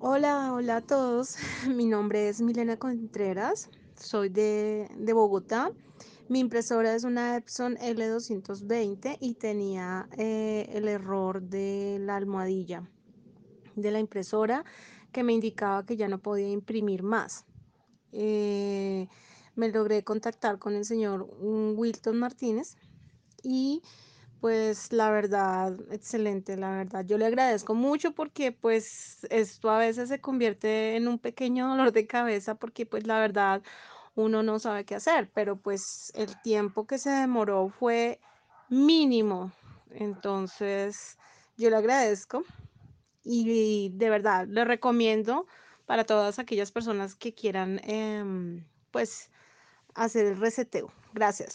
Hola, hola a todos. Mi nombre es Milena Contreras. Soy de, de Bogotá. Mi impresora es una Epson L220 y tenía eh, el error de la almohadilla de la impresora que me indicaba que ya no podía imprimir más. Eh, me logré contactar con el señor mm, Wilton Martínez y pues la verdad, excelente, la verdad. Yo le agradezco mucho porque pues esto a veces se convierte en un pequeño dolor de cabeza porque pues la verdad uno no sabe qué hacer, pero pues el tiempo que se demoró fue mínimo. Entonces, yo le agradezco y de verdad le recomiendo para todas aquellas personas que quieran em, pues hacer el reseteo. Gracias.